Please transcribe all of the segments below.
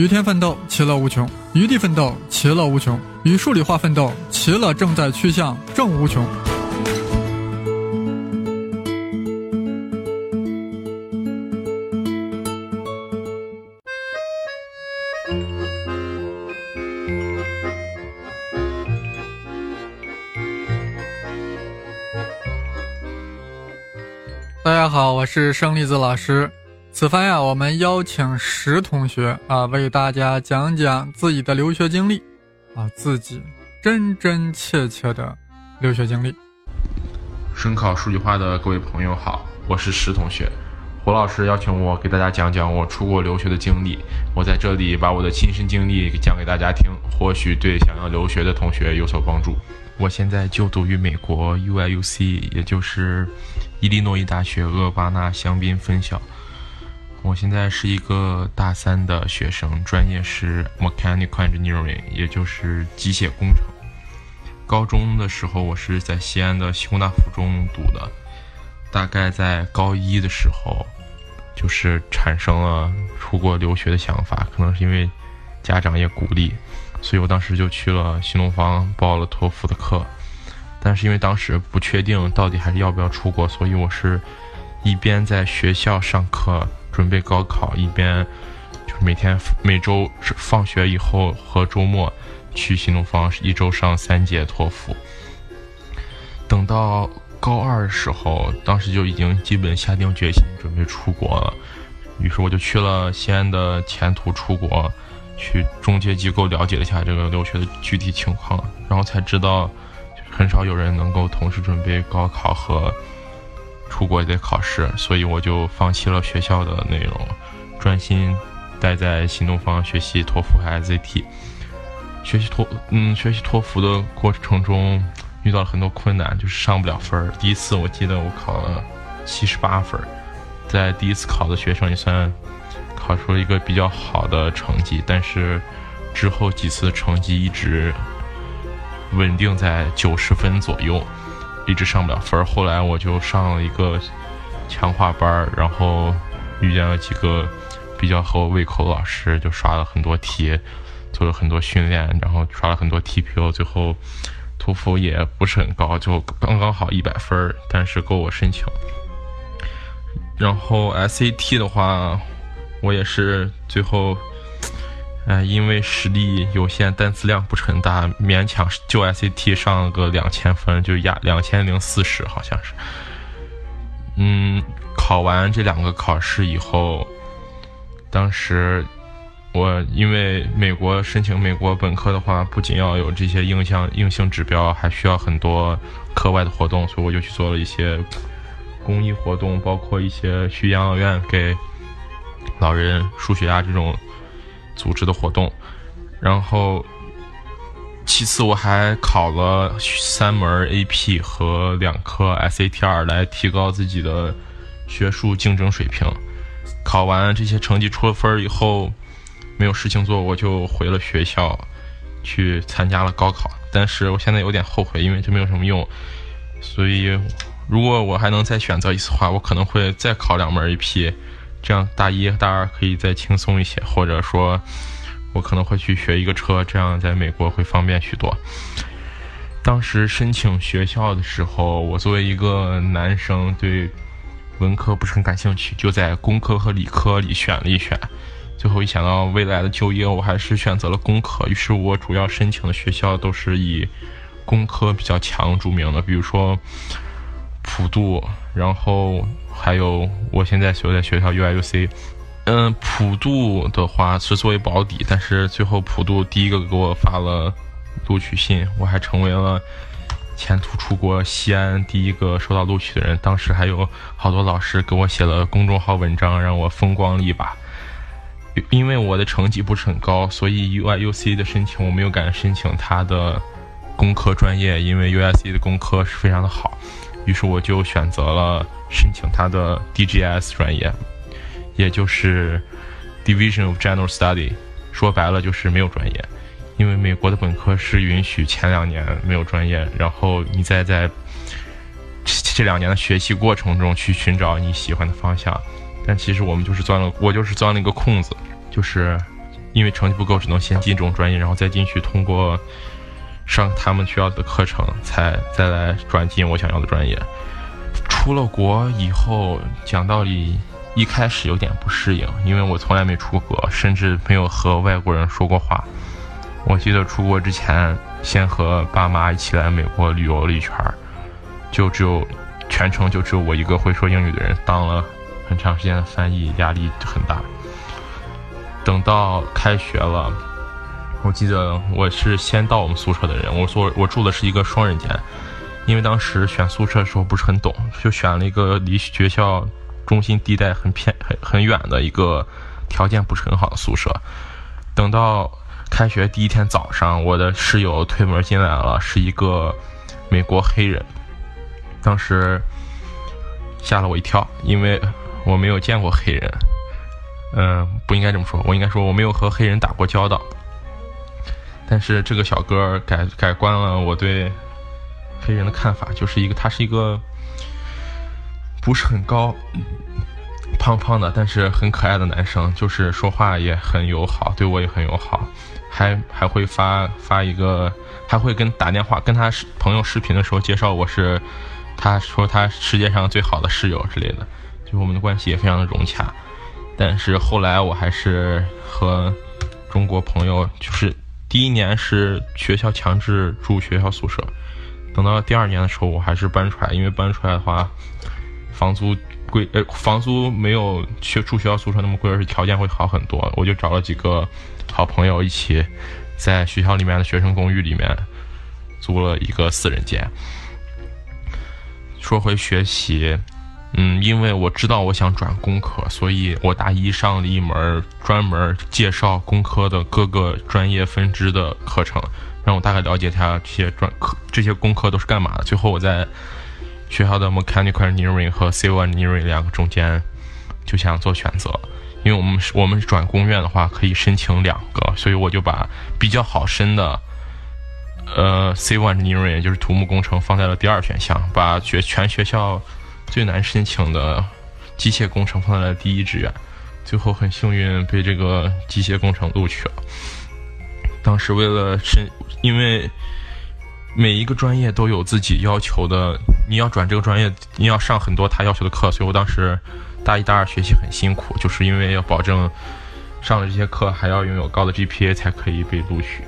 与天奋斗，其乐无穷；与地奋斗，其乐无穷；与数理化奋斗，其乐正在趋向正无穷。大家好，我是生粒子老师。此番呀，我们邀请石同学啊，为大家讲讲自己的留学经历啊，自己真真切切的留学经历。声考数据化的各位朋友好，我是石同学。胡老师邀请我给大家讲讲我出国留学的经历，我在这里把我的亲身经历讲给大家听，或许对想要留学的同学有所帮助。我现在就读于美国 UIUC，也就是伊利诺伊大学厄巴纳香槟分校。我现在是一个大三的学生，专业是 Mechanical Engineering，也就是机械工程。高中的时候，我是在西安的西工大附中读的。大概在高一的时候，就是产生了出国留学的想法，可能是因为家长也鼓励，所以我当时就去了新东方报了托福的课。但是因为当时不确定到底还是要不要出国，所以我是一边在学校上课。准备高考，一边就每天每周放学以后和周末去新东方，一周上三节托福。等到高二的时候，当时就已经基本下定决心准备出国了，于是我就去了西安的前途出国，去中介机构了解了一下这个留学的具体情况，然后才知道很少有人能够同时准备高考和。出国也得考试，所以我就放弃了学校的内容，专心待在新东方学习托福和 SAT。学习托，嗯，学习托福的过程中遇到了很多困难，就是上不了分儿。第一次我记得我考了七十八分，在第一次考的学生也算考出了一个比较好的成绩，但是之后几次成绩一直稳定在九十分左右。一直上不了分后来我就上了一个强化班然后遇见了几个比较合我胃口的老师，就刷了很多题，做了很多训练，然后刷了很多 TPO，最后托福也不是很高，就刚刚好一百分但是够我申请。然后 SAT 的话，我也是最后。哎，因为实力有限，单词量不是很大，勉强就 SAT 上了个两千分，就压两千零四十，好像是。嗯，考完这两个考试以后，当时我因为美国申请美国本科的话，不仅要有这些硬项硬性指标，还需要很多课外的活动，所以我就去做了一些公益活动，包括一些去养老院给老人输血啊这种。组织的活动，然后其次我还考了三门 AP 和两科 SATR 来提高自己的学术竞争水平。考完这些成绩出了分以后，没有事情做，我就回了学校去参加了高考。但是我现在有点后悔，因为这没有什么用。所以如果我还能再选择一次的话，我可能会再考两门 AP。这样大一、大二可以再轻松一些，或者说，我可能会去学一个车，这样在美国会方便许多。当时申请学校的时候，我作为一个男生，对文科不是很感兴趣，就在工科和理科里选了一选。最后一想到未来的就业，我还是选择了工科。于是我主要申请的学校都是以工科比较强著名的，比如说普渡，然后。还有，我现在所在学校 UIUC，嗯，普渡的话是作为保底，但是最后普渡第一个给我发了录取信，我还成为了前途出国西安第一个收到录取的人。当时还有好多老师给我写了公众号文章，让我风光了一把。因为我的成绩不是很高，所以 UIUC 的申请我没有敢申请他的工科专业，因为 UIC 的工科是非常的好。于是我就选择了申请他的 DGS 专业，也就是 Division of General Study，说白了就是没有专业。因为美国的本科是允许前两年没有专业，然后你再在这两年的学习过程中去寻找你喜欢的方向。但其实我们就是钻了，我就是钻了一个空子，就是因为成绩不够，只能先进这种专业，然后再进去通过上他们需要的课程，才再来转进我想要的专业。出了国以后，讲道理，一开始有点不适应，因为我从来没出国，甚至没有和外国人说过话。我记得出国之前，先和爸妈一起来美国旅游了一圈儿，就只有全程就只有我一个会说英语的人，当了很长时间的翻译，压力很大。等到开学了，我记得我是先到我们宿舍的人，我说我住的是一个双人间，因为当时选宿舍的时候不是很懂，就选了一个离学校中心地带很偏很很远的一个条件不是很好的宿舍。等到开学第一天早上，我的室友推门进来了，是一个美国黑人，当时吓了我一跳，因为我没有见过黑人。嗯，不应该这么说，我应该说我没有和黑人打过交道。但是这个小哥改改观了我对黑人的看法，就是一个他是一个不是很高、胖胖的，但是很可爱的男生，就是说话也很友好，对我也很友好，还还会发发一个，还会跟打电话跟他朋友视频的时候介绍我是，他说他世界上最好的室友之类的，就我们的关系也非常的融洽。但是后来我还是和中国朋友，就是第一年是学校强制住学校宿舍，等到第二年的时候，我还是搬出来，因为搬出来的话，房租贵，呃，房租没有学住学校宿舍那么贵，而且条件会好很多。我就找了几个好朋友一起，在学校里面的学生公寓里面租了一个四人间。说回学习。嗯，因为我知道我想转工科，所以我大一上了一门专门介绍工科的各个专业分支的课程，让我大概了解一下这些专科、这些工科都是干嘛的。最后我在学校的 mechanical engineering 和 civil engineering 两个中间就想做选择，因为我们是我们转工院的话可以申请两个，所以我就把比较好申的呃 civil engineering 就是土木工程放在了第二选项，把学全学校。最难申请的机械工程放在了第一志愿，最后很幸运被这个机械工程录取了。当时为了申，因为每一个专业都有自己要求的，你要转这个专业，你要上很多他要求的课，所以我当时大一、大二学习很辛苦，就是因为要保证上了这些课还要拥有高的 GPA 才可以被录取。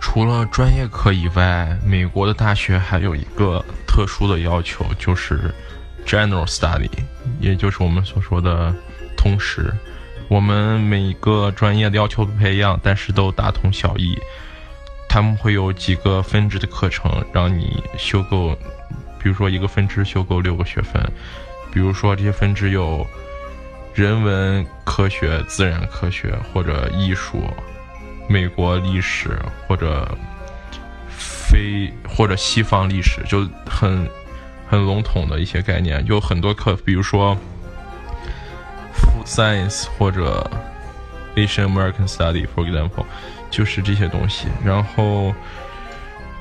除了专业课以外，美国的大学还有一个特殊的要求，就是。General study，也就是我们所说的通识。我们每个专业的要求不太一样，但是都大同小异。他们会有几个分支的课程，让你修够，比如说一个分支修够六个学分。比如说这些分支有人文科学、自然科学或者艺术、美国历史或者非或者西方历史，就很。很笼统的一些概念，有很多课，比如说 science 或者 Asian American Study，for example，就是这些东西。然后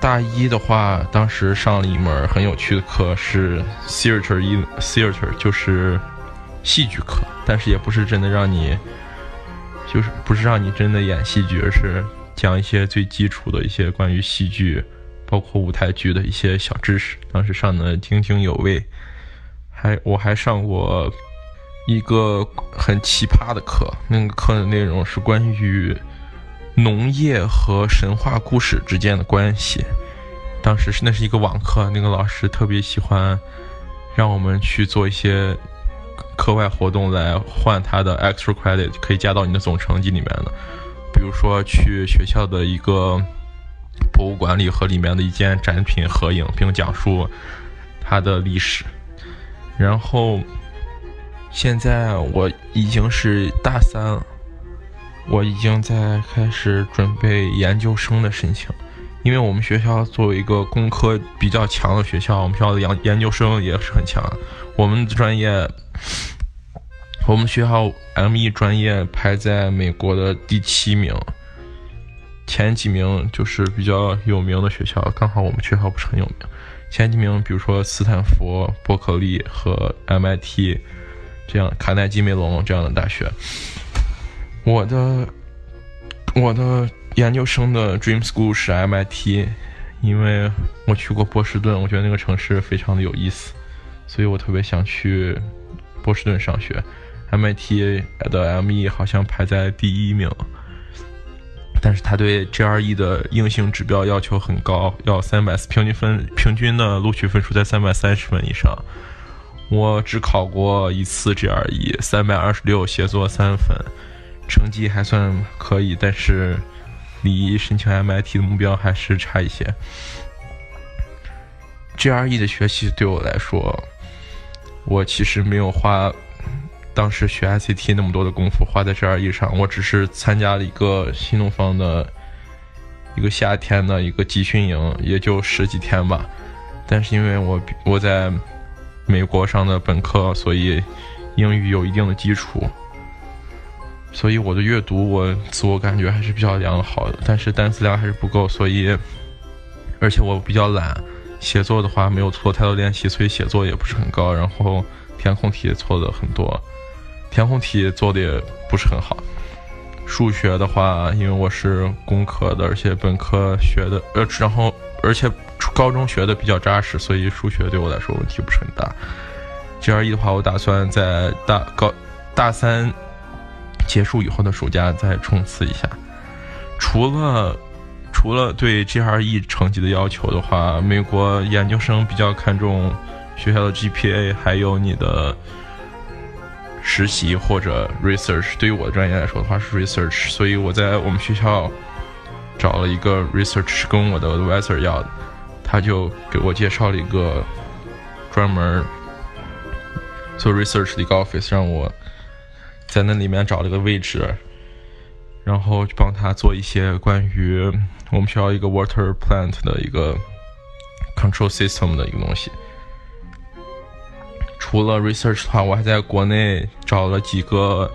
大一的话，当时上了一门很有趣的课，是 theater in theater，就是戏剧课，但是也不是真的让你，就是不是让你真的演戏剧，而是讲一些最基础的一些关于戏剧。包括舞台剧的一些小知识，当时上的津津有味。还我还上过一个很奇葩的课，那个课的内容是关于农业和神话故事之间的关系。当时是那是一个网课，那个老师特别喜欢让我们去做一些课外活动来换他的 extra credit，可以加到你的总成绩里面的。比如说去学校的一个。博物馆里和里面的一件展品合影，并讲述它的历史。然后，现在我已经是大三了，我已经在开始准备研究生的申请。因为我们学校作为一个工科比较强的学校，我们学校的研研究生也是很强。我们的专业，我们学校 M.E 专业排在美国的第七名。前几名就是比较有名的学校，刚好我们学校不是很有名。前几名，比如说斯坦福、伯克利和 MIT 这样，卡耐基梅隆这样的大学。我的我的研究生的 dream school 是 MIT，因为我去过波士顿，我觉得那个城市非常的有意思，所以我特别想去波士顿上学。MIT 的 ME 好像排在第一名，但是他对 GRE 的硬性指标要求很高，要三百平均分，平均的录取分数在三百三十分以上。我只考过一次 GRE，三百二十六，写作三分，成绩还算可以，但是离申请 MIT 的目标还是差一些。GRE 的学习对我来说，我其实没有花当时学 ICT 那么多的功夫花在 GRE 上，我只是参加了一个新东方的一个夏天的一个集训营，也就十几天吧，但是因为我我在。美国上的本科，所以英语有一定的基础，所以我的阅读我自我感觉还是比较良好的，但是单词量还是不够，所以而且我比较懒，写作的话没有做太多练习，所以写作也不是很高，然后填空题也错的很多，填空题做的也不是很好，数学的话，因为我是工科的，而且本科学的，呃，然后而且。高中学的比较扎实，所以数学对我来说问题不是很大。GRE 的话，我打算在大高大三结束以后的暑假再冲刺一下。除了除了对 GRE 成绩的要求的话，美国研究生比较看重学校的 GPA，还有你的实习或者 research。对于我的专业来说的话是 research，所以我在我们学校找了一个 research 是跟我的 advisor 要的。他就给我介绍了一个专门做 research 的一个 office，让我在那里面找了个位置，然后帮他做一些关于我们学校一个 water plant 的一个 control system 的一个东西。除了 research 的话，我还在国内找了几个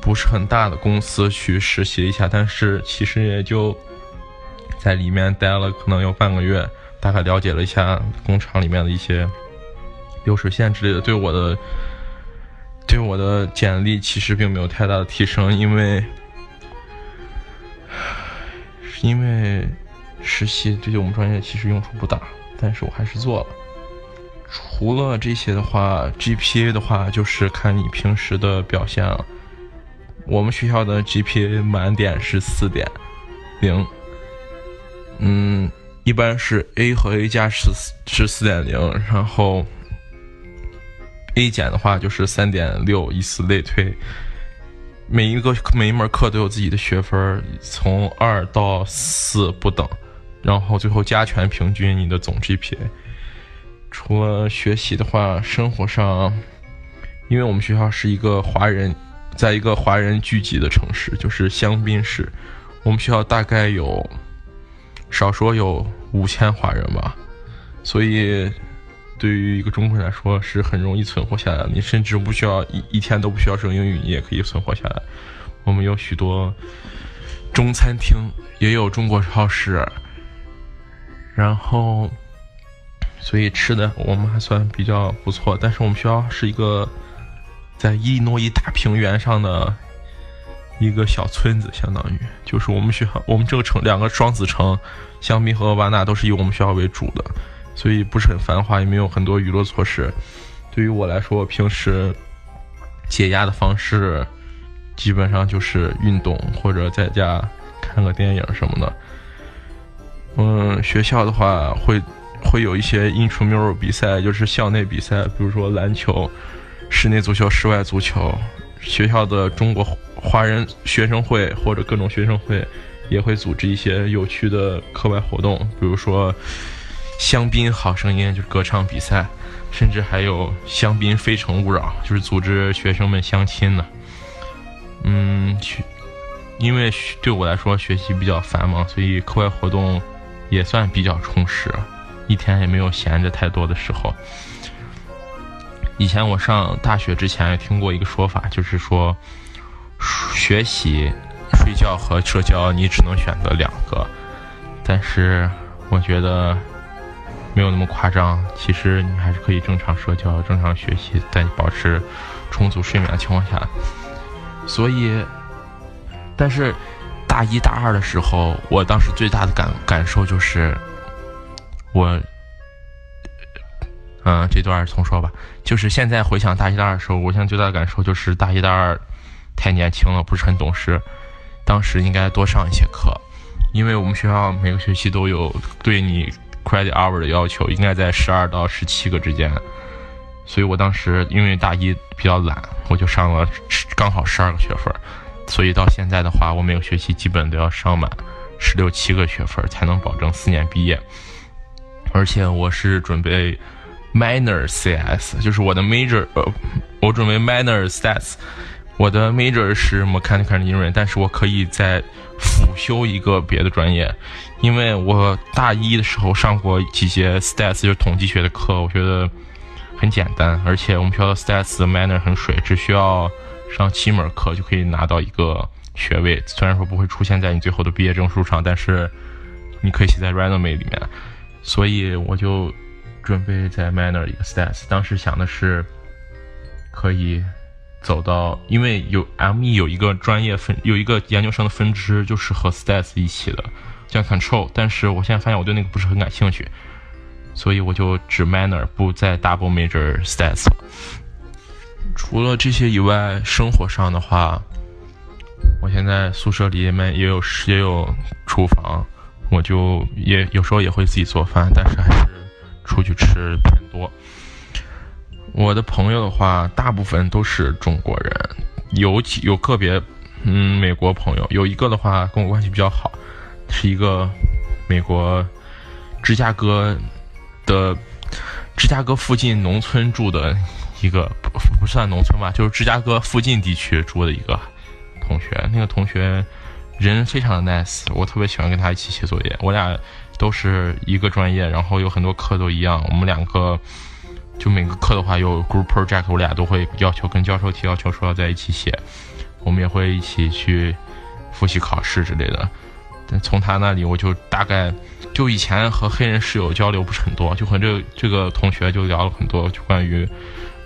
不是很大的公司去实习一下，但是其实也就在里面待了可能有半个月。大概了解了一下工厂里面的一些流水线之类的，对我的对我的简历其实并没有太大的提升，因为因为实习对于我们专业其实用处不大，但是我还是做了。除了这些的话，GPA 的话就是看你平时的表现了。我们学校的 GPA 满点是四点零，嗯。一般是 A 和 A 加是是四点零，然后 A 减的话就是三点六，以此类推。每一个每一门课都有自己的学分，从二到四不等，然后最后加权平均你的总 GPA。除了学习的话，生活上，因为我们学校是一个华人，在一个华人聚集的城市，就是香槟市，我们学校大概有。少说有五千华人吧，所以对于一个中国人来说是很容易存活下来的。你甚至不需要一一天都不需要说英语，你也可以存活下来。我们有许多中餐厅，也有中国超市，然后所以吃的我们还算比较不错。但是我们学校是一个在伊利诺伊大平原上的。一个小村子，相当于就是我们学校，我们这个城两个双子城，香槟和瓦纳都是以我们学校为主的，所以不是很繁华，也没有很多娱乐措施。对于我来说，平时解压的方式基本上就是运动或者在家看个电影什么的。嗯，学校的话会会有一些 intramural 比赛，就是校内比赛，比如说篮球、室内足球、室外足球。学校的中国华人学生会或者各种学生会也会组织一些有趣的课外活动，比如说香槟好声音就是歌唱比赛，甚至还有香槟非诚勿扰，就是组织学生们相亲的。嗯，学因为对我来说学习比较繁忙，所以课外活动也算比较充实，一天也没有闲着太多的时候。以前我上大学之前听过一个说法，就是说，学习、睡觉和社交你只能选择两个。但是我觉得没有那么夸张，其实你还是可以正常社交、正常学习，在你保持充足睡眠的情况下。所以，但是大一大二的时候，我当时最大的感感受就是，我，嗯，这段重说吧。就是现在回想大一大二的时候，我现在最大的感受就是大一大二太年轻了，不是很懂事。当时应该多上一些课，因为我们学校每个学期都有对你 credit hour 的要求，应该在十二到十七个之间。所以我当时因为大一比较懒，我就上了刚好十二个学分。所以到现在的话，我每个学期基本都要上满十六七个学分，才能保证四年毕业。而且我是准备 minor CS，就是我的 major，呃，我准备 minor stats。我的 major 是 mechanical engineering，但是我可以再辅修一个别的专业，因为我大一的时候上过几节 stats，就是统计学的课，我觉得很简单，而且我们学校的 stats minor 很水，只需要。上七门课就可以拿到一个学位，虽然说不会出现在你最后的毕业证书上，但是你可以写在 resume 里面。所以我就准备在 minor 一个 stats。当时想的是可以走到，因为有 ME 有一个专业分，有一个研究生的分支就是和 stats 一起的，叫 control。但是我现在发现我对那个不是很感兴趣，所以我就只 minor 不再 double major stats。除了这些以外，生活上的话，我现在宿舍里面也有也有厨房，我就也有时候也会自己做饭，但是还是出去吃偏多。我的朋友的话，大部分都是中国人，有几有个别嗯美国朋友，有一个的话跟我关系比较好，是一个美国芝加哥的芝加哥附近农村住的。一个不不算农村吧，就是芝加哥附近地区住的一个同学。那个同学人非常的 nice，我特别喜欢跟他一起写作业。我俩都是一个专业，然后有很多课都一样。我们两个就每个课的话有 group project，我俩都会要求跟教授提要求说要在一起写。我们也会一起去复习考试之类的。但从他那里，我就大概就以前和黑人室友交流不是很多，就和这这个同学就聊了很多，就关于。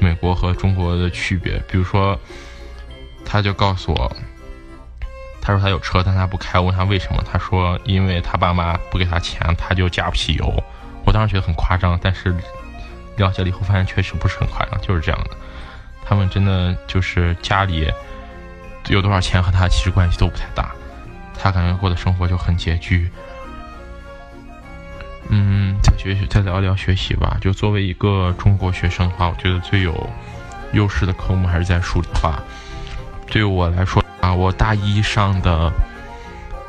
美国和中国的区别，比如说，他就告诉我，他说他有车，但他不开。我问他为什么，他说因为他爸妈不给他钱，他就加不起油。我当时觉得很夸张，但是了解了以后发现确实不是很夸张，就是这样的。他们真的就是家里有多少钱和他其实关系都不太大，他感觉过的生活就很拮据。嗯，再学习，再聊聊学习吧。就作为一个中国学生的话，我觉得最有优势的科目还是在数理化。对于我来说啊，我大一上的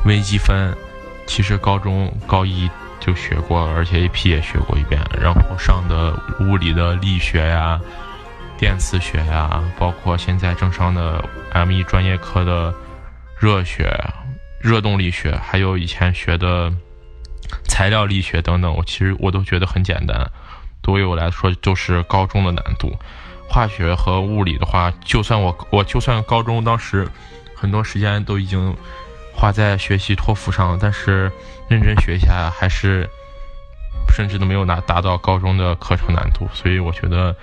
微积分，其实高中高一就学过，而且 AP 也学过一遍。然后上的物理的力学呀、电磁学呀，包括现在正上的 M1 专业课的热学、热动力学，还有以前学的。材料力学等等，我其实我都觉得很简单，对于我来说就是高中的难度。化学和物理的话，就算我我就算高中当时很多时间都已经花在学习托福上了，但是认真学一下还是甚至都没有拿达到高中的课程难度。所以我觉得，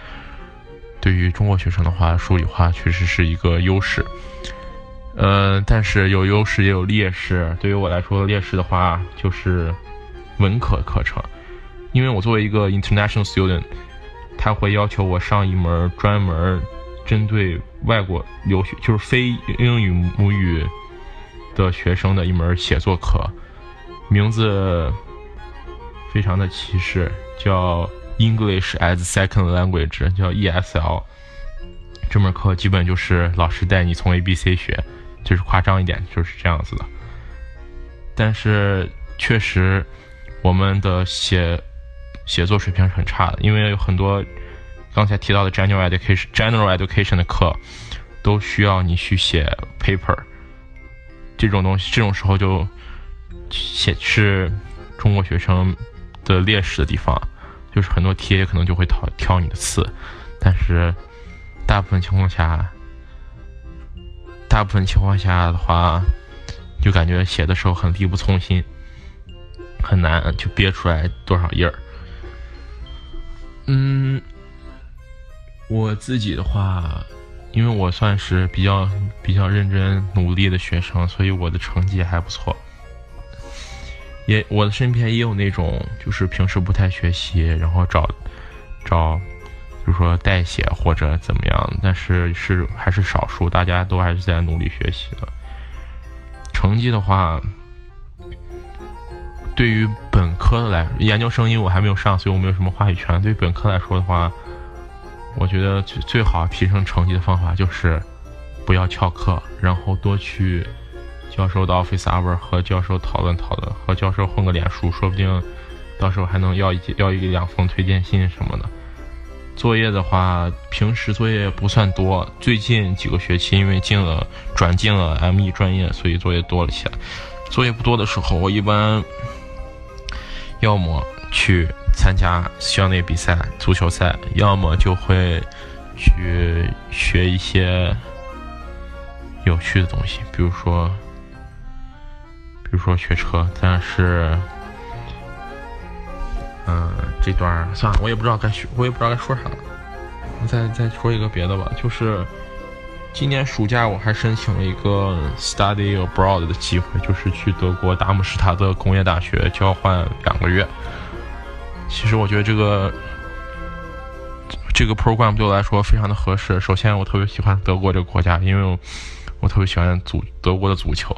对于中国学生的话，数理化确实是一个优势。呃，但是有优势也有劣势。对于我来说，劣势的话就是文科课程，因为我作为一个 international student，他会要求我上一门专门针对外国留学，就是非英语母语的学生的一门写作课，名字非常的歧视，叫 English as Second Language，叫 ESL。这门课基本就是老师带你从 A B C 学。就是夸张一点，就是这样子的。但是确实，我们的写写作水平是很差的，因为有很多刚才提到的 general education general education 的课都需要你去写 paper。这种东西，这种时候就写是中国学生的劣势的地方，就是很多题也可能就会挑挑你的刺，但是大部分情况下。大部分情况下的话，就感觉写的时候很力不从心，很难就憋出来多少页儿。嗯，我自己的话，因为我算是比较比较认真努力的学生，所以我的成绩还不错。也我的身边也有那种就是平时不太学习，然后找找，比如说代写或者怎么样，但是是还是少数，大家都还是在努力学习的。成绩的话，对于本科的来研究生，因为我还没有上，所以我没有什么话语权。对本科来说的话，我觉得最最好提升成绩的方法就是不要翘课，然后多去。教授的 office hour 和教授讨论讨论，和教授混个脸熟，说不定到时候还能要一要一两封推荐信什么的。作业的话，平时作业不算多，最近几个学期因为进了转进了 ME 专业，所以作业多了起来。作业不多的时候，我一般要么去参加校内比赛、足球赛，要么就会去学一些有趣的东西，比如说。比如说学车，但是，嗯，这段算了，我也不知道该学，我也不知道该说啥了。我再再说一个别的吧，就是今年暑假我还申请了一个 study abroad 的机会，就是去德国达姆施塔特工业大学交换两个月。其实我觉得这个这个 program 对我来说非常的合适。首先，我特别喜欢德国这个国家，因为我特别喜欢足德国的足球。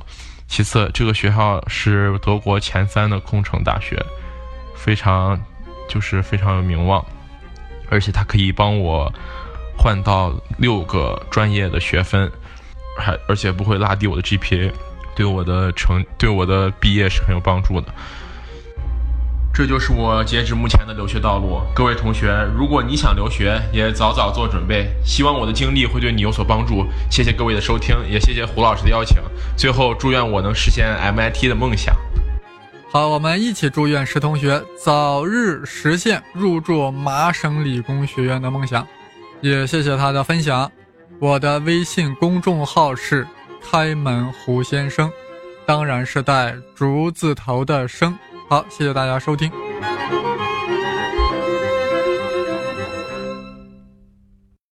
其次，这个学校是德国前三的工程大学，非常就是非常有名望，而且它可以帮我换到六个专业的学分，还而且不会拉低我的 GPA，对我的成对我的毕业是很有帮助的。这就是我截止目前的留学道路。各位同学，如果你想留学，也早早做准备。希望我的经历会对你有所帮助。谢谢各位的收听，也谢谢胡老师的邀请。最后，祝愿我能实现 MIT 的梦想。好，我们一起祝愿石同学早日实现入驻麻省理工学院的梦想。也谢谢他的分享。我的微信公众号是开门胡先生，当然是带竹字头的生。好，谢谢大家收听。